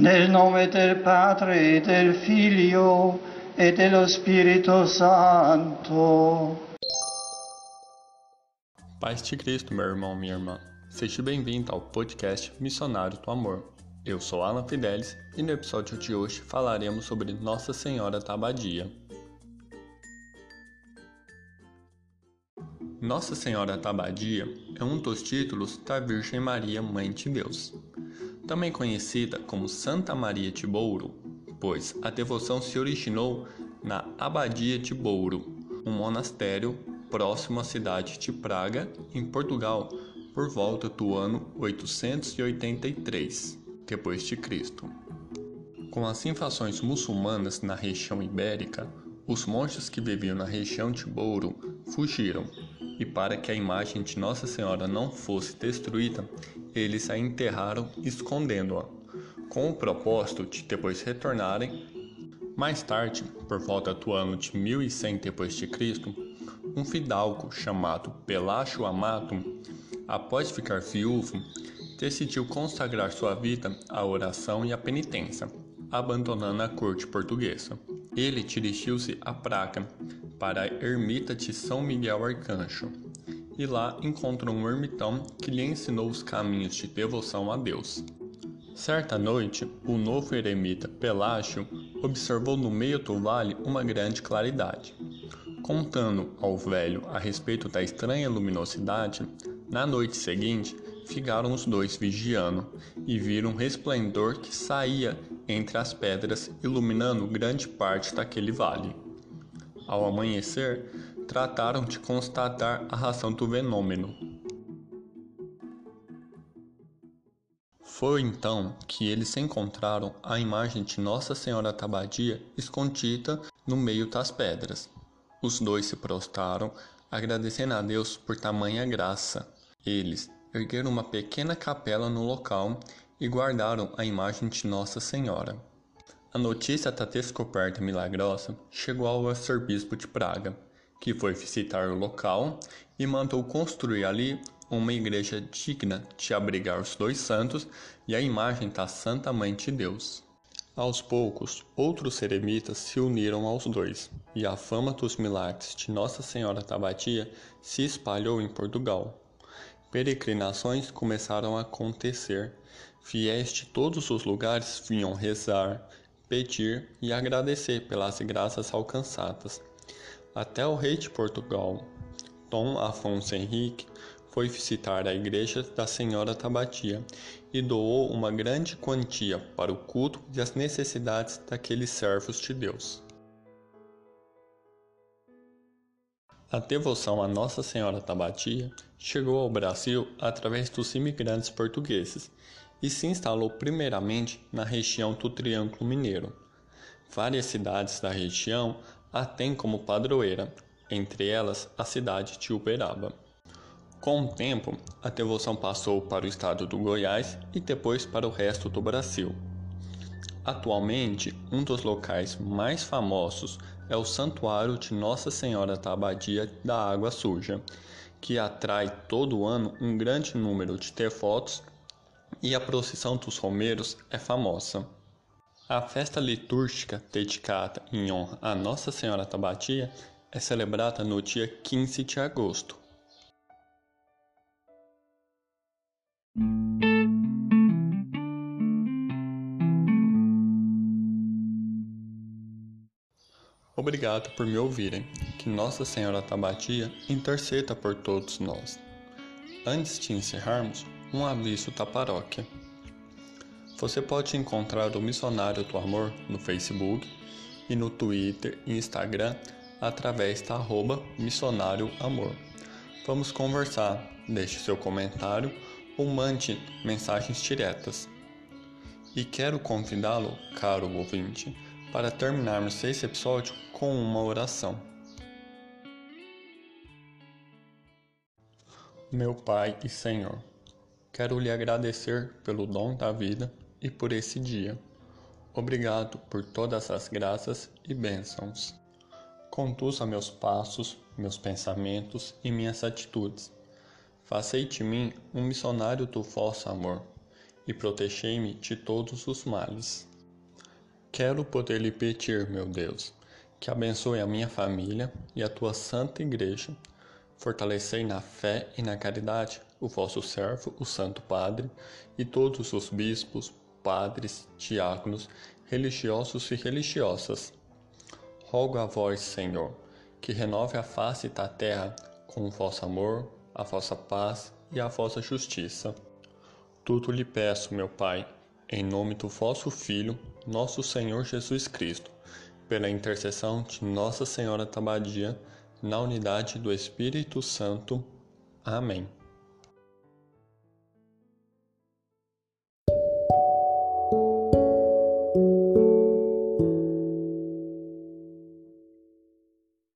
Nel nome del Padre, del Figlio e dello Spirito Santo. Paz de Cristo, meu irmão, minha irmã. Seja bem-vindo ao podcast Missionário do Amor. Eu sou Alan Fidelis e no episódio de hoje falaremos sobre Nossa Senhora da Abadia. Nossa Senhora da Abadia é um dos títulos da Virgem Maria, Mãe de Deus também conhecida como Santa Maria de Bouro, pois a devoção se originou na Abadia de Bouro, um monastério próximo à cidade de Praga, em Portugal, por volta do ano 883 depois de Cristo. Com as invasões muçulmanas na região ibérica, os monges que viviam na região de Bouro fugiram, e para que a imagem de Nossa Senhora não fosse destruída, eles a enterraram escondendo-a, com o propósito de depois retornarem. Mais tarde, por volta do ano de 1100 d.C., um fidalgo chamado Pelágio Amato, após ficar viúvo, decidiu consagrar sua vida à oração e à penitência, abandonando a corte portuguesa. Ele dirigiu-se a Praga, para a ermita de São Miguel Arcanjo, e lá encontrou um ermitão que lhe ensinou os caminhos de devoção a Deus. Certa noite, o novo eremita Pelágio observou no meio do vale uma grande claridade. Contando ao velho a respeito da estranha luminosidade, na noite seguinte ficaram os dois vigiando e viram um resplendor que saía entre as pedras, iluminando grande parte daquele vale. Ao amanhecer, trataram de constatar a razão do fenômeno. Foi então que eles encontraram a imagem de Nossa Senhora Tabadia escondida no meio das pedras. Os dois se prostraram, agradecendo a Deus por tamanha graça. Eles ergueram uma pequena capela no local e guardaram a imagem de Nossa Senhora. A notícia da descoberta milagrosa chegou ao arcebispo de Praga que foi visitar o local e mandou construir ali uma igreja digna de abrigar os dois santos e a imagem da Santa Mãe de Deus. Aos poucos, outros eremitas se uniram aos dois, e a fama dos milagres de Nossa Senhora da se espalhou em Portugal. Peregrinações começaram a acontecer. Fiéis de todos os lugares vinham rezar, pedir e agradecer pelas graças alcançadas. Até o rei de Portugal, Dom Afonso Henrique, foi visitar a igreja da Senhora Tabatia e doou uma grande quantia para o culto e as necessidades daqueles servos de Deus. A devoção a Nossa Senhora Tabatia chegou ao Brasil através dos imigrantes portugueses e se instalou primeiramente na região do Triângulo Mineiro. Várias cidades da região a tem como padroeira, entre elas a cidade de Uberaba. Com o tempo, a devoção passou para o estado do Goiás e depois para o resto do Brasil. Atualmente, um dos locais mais famosos é o Santuário de Nossa Senhora da Abadia da Água Suja, que atrai todo ano um grande número de devotos e a procissão dos romeiros é famosa. A festa litúrgica dedicada em honra a Nossa Senhora Tabatia é celebrada no dia 15 de agosto. Obrigado por me ouvirem. Que Nossa Senhora Tabatia interceda por todos nós. Antes de encerrarmos, um aviso da paróquia. Você pode encontrar o Missionário do Amor no Facebook e no Twitter e Instagram através da arroba Missionário Amor. Vamos conversar, deixe seu comentário ou mande mensagens diretas. E quero convidá-lo, caro ouvinte, para terminarmos esse episódio com uma oração. Meu Pai e Senhor, quero lhe agradecer pelo dom da vida e por esse dia. Obrigado por todas as graças e bênçãos. Conduza meus passos, meus pensamentos e minhas atitudes. Faça de mim um missionário do vosso amor e protegei-me de todos os males. Quero poder lhe pedir, meu Deus, que abençoe a minha família e a tua santa igreja. Fortalecei na fé e na caridade o vosso servo, o Santo Padre, e todos os bispos, padres, diáconos, religiosos e religiosas. Rogo a vós, Senhor, que renove a face da terra com o vosso amor, a vossa paz e a vossa justiça. Tudo lhe peço, meu Pai, em nome do vosso Filho, nosso Senhor Jesus Cristo, pela intercessão de Nossa Senhora Tabadia, na unidade do Espírito Santo. Amém.